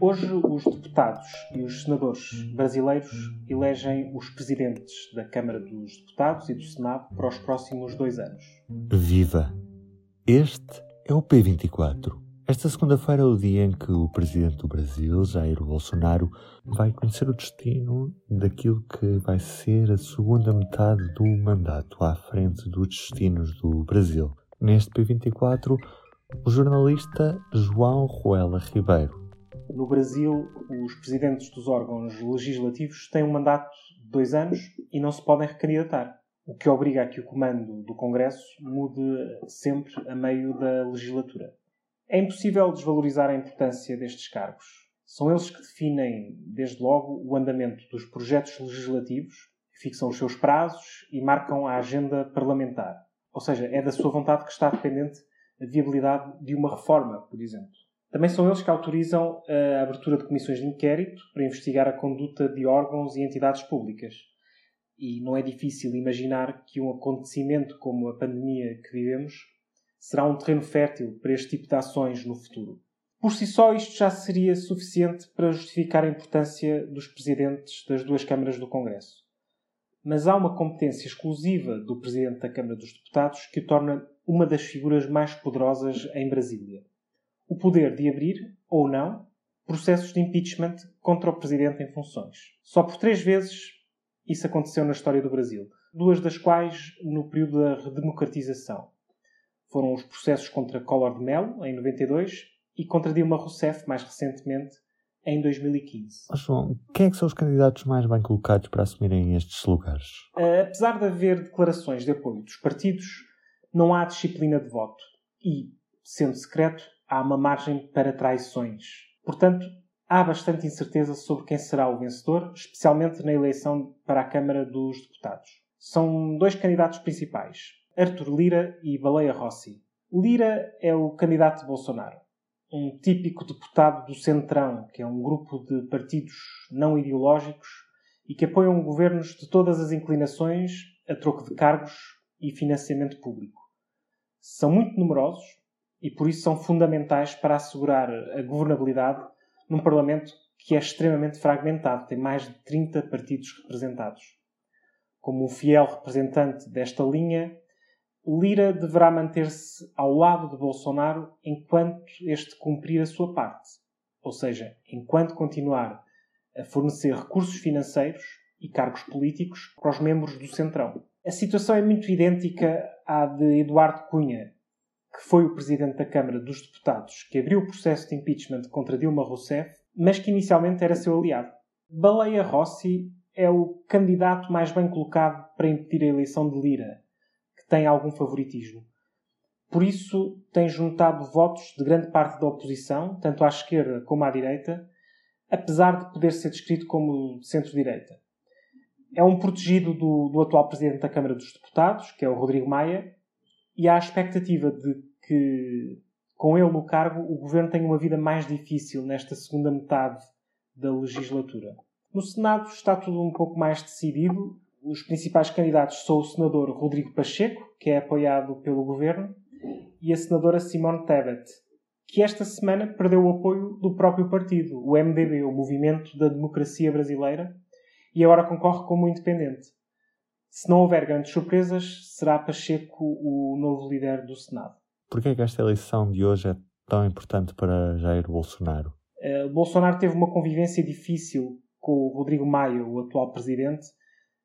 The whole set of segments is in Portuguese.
Hoje, os deputados e os senadores brasileiros elegem os presidentes da Câmara dos Deputados e do Senado para os próximos dois anos. Viva! Este é o P24. Esta segunda-feira é o dia em que o presidente do Brasil, Jair Bolsonaro, vai conhecer o destino daquilo que vai ser a segunda metade do mandato à frente dos destinos do Brasil. Neste P24, o jornalista João Ruela Ribeiro no Brasil, os presidentes dos órgãos legislativos têm um mandato de dois anos e não se podem recandidatar, o que obriga a que o comando do Congresso mude sempre a meio da legislatura. É impossível desvalorizar a importância destes cargos. São eles que definem, desde logo, o andamento dos projetos legislativos, fixam os seus prazos e marcam a agenda parlamentar. Ou seja, é da sua vontade que está dependente a viabilidade de uma reforma, por exemplo. Também são eles que autorizam a abertura de comissões de inquérito para investigar a conduta de órgãos e entidades públicas. E não é difícil imaginar que um acontecimento como a pandemia que vivemos será um terreno fértil para este tipo de ações no futuro. Por si só, isto já seria suficiente para justificar a importância dos presidentes das duas câmaras do Congresso. Mas há uma competência exclusiva do presidente da Câmara dos Deputados que o torna uma das figuras mais poderosas em Brasília o poder de abrir, ou não, processos de impeachment contra o presidente em funções. Só por três vezes isso aconteceu na história do Brasil, duas das quais no período da redemocratização. Foram os processos contra Collor de Mello, em 92, e contra Dilma Rousseff, mais recentemente, em 2015. Oh, João, quem é que são os candidatos mais bem colocados para assumirem estes lugares? Uh, apesar de haver declarações de apoio dos partidos, não há disciplina de voto. E, sendo secreto, há uma margem para traições. Portanto, há bastante incerteza sobre quem será o vencedor, especialmente na eleição para a Câmara dos Deputados. São dois candidatos principais, Arthur Lira e Baleia Rossi. Lira é o candidato de Bolsonaro, um típico deputado do Centrão, que é um grupo de partidos não ideológicos e que apoiam governos de todas as inclinações a troco de cargos e financiamento público. São muito numerosos, e por isso são fundamentais para assegurar a governabilidade num Parlamento que é extremamente fragmentado, tem mais de 30 partidos representados. Como um fiel representante desta linha, Lira deverá manter-se ao lado de Bolsonaro enquanto este cumprir a sua parte, ou seja, enquanto continuar a fornecer recursos financeiros e cargos políticos para os membros do Centrão. A situação é muito idêntica à de Eduardo Cunha, que foi o presidente da Câmara dos Deputados que abriu o processo de impeachment contra Dilma Rousseff, mas que inicialmente era seu aliado. Baleia Rossi é o candidato mais bem colocado para impedir a eleição de Lira, que tem algum favoritismo. Por isso, tem juntado votos de grande parte da oposição, tanto à esquerda como à direita, apesar de poder ser descrito como centro-direita. É um protegido do, do atual presidente da Câmara dos Deputados, que é o Rodrigo Maia, e há a expectativa de que, com ele no cargo, o governo tenha uma vida mais difícil nesta segunda metade da legislatura. No Senado está tudo um pouco mais decidido. Os principais candidatos são o senador Rodrigo Pacheco, que é apoiado pelo governo, e a senadora Simone Tebet, que esta semana perdeu o apoio do próprio partido, o MDB, o Movimento da Democracia Brasileira, e agora concorre como independente. Se não houver grandes surpresas, será Pacheco o novo líder do Senado. Por que é que esta eleição de hoje é tão importante para Jair Bolsonaro? Uh, Bolsonaro teve uma convivência difícil com o Rodrigo Maia, o atual presidente,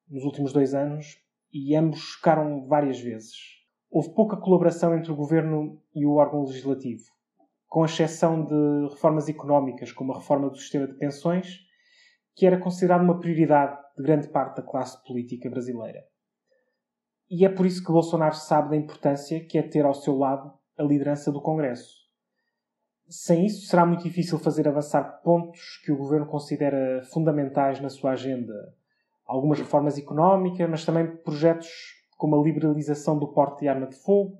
nos últimos dois anos, e ambos chocaram várias vezes. Houve pouca colaboração entre o governo e o órgão legislativo, com exceção de reformas económicas, como a reforma do sistema de pensões, que era considerada uma prioridade de grande parte da classe política brasileira. E é por isso que Bolsonaro sabe da importância que é ter ao seu lado a liderança do Congresso. Sem isso, será muito difícil fazer avançar pontos que o governo considera fundamentais na sua agenda. Algumas reformas económicas, mas também projetos como a liberalização do porte de arma de fogo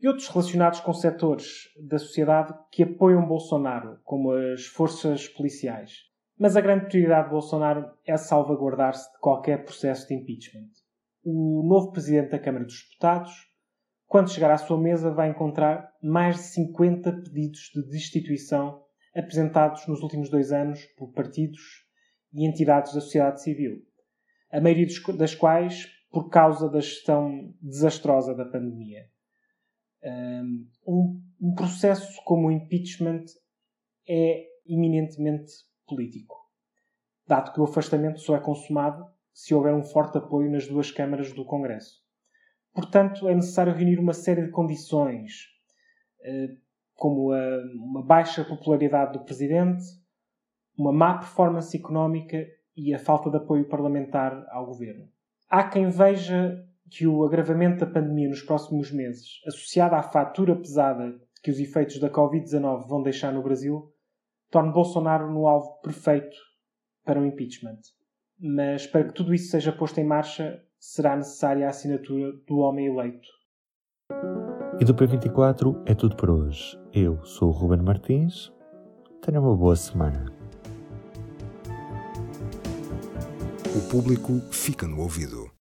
e outros relacionados com setores da sociedade que apoiam Bolsonaro, como as forças policiais. Mas a grande prioridade de Bolsonaro é salvaguardar-se de qualquer processo de impeachment. O novo presidente da Câmara dos Deputados, quando chegar à sua mesa, vai encontrar mais de 50 pedidos de destituição apresentados nos últimos dois anos por partidos e entidades da sociedade civil, a maioria das quais por causa da gestão desastrosa da pandemia. Um, um processo como o impeachment é eminentemente político, dado que o afastamento só é consumado se houver um forte apoio nas duas câmaras do Congresso. Portanto, é necessário reunir uma série de condições, eh, como uma baixa popularidade do Presidente, uma má performance económica e a falta de apoio parlamentar ao Governo. Há quem veja que o agravamento da pandemia nos próximos meses, associado à fatura pesada que os efeitos da Covid-19 vão deixar no Brasil, torne Bolsonaro no alvo perfeito para o impeachment. Mas para que tudo isso seja posto em marcha, será necessária a assinatura do homem eleito. E do P24 é tudo por hoje. Eu sou o Ruben Martins. Tenha uma boa semana. O público fica no ouvido.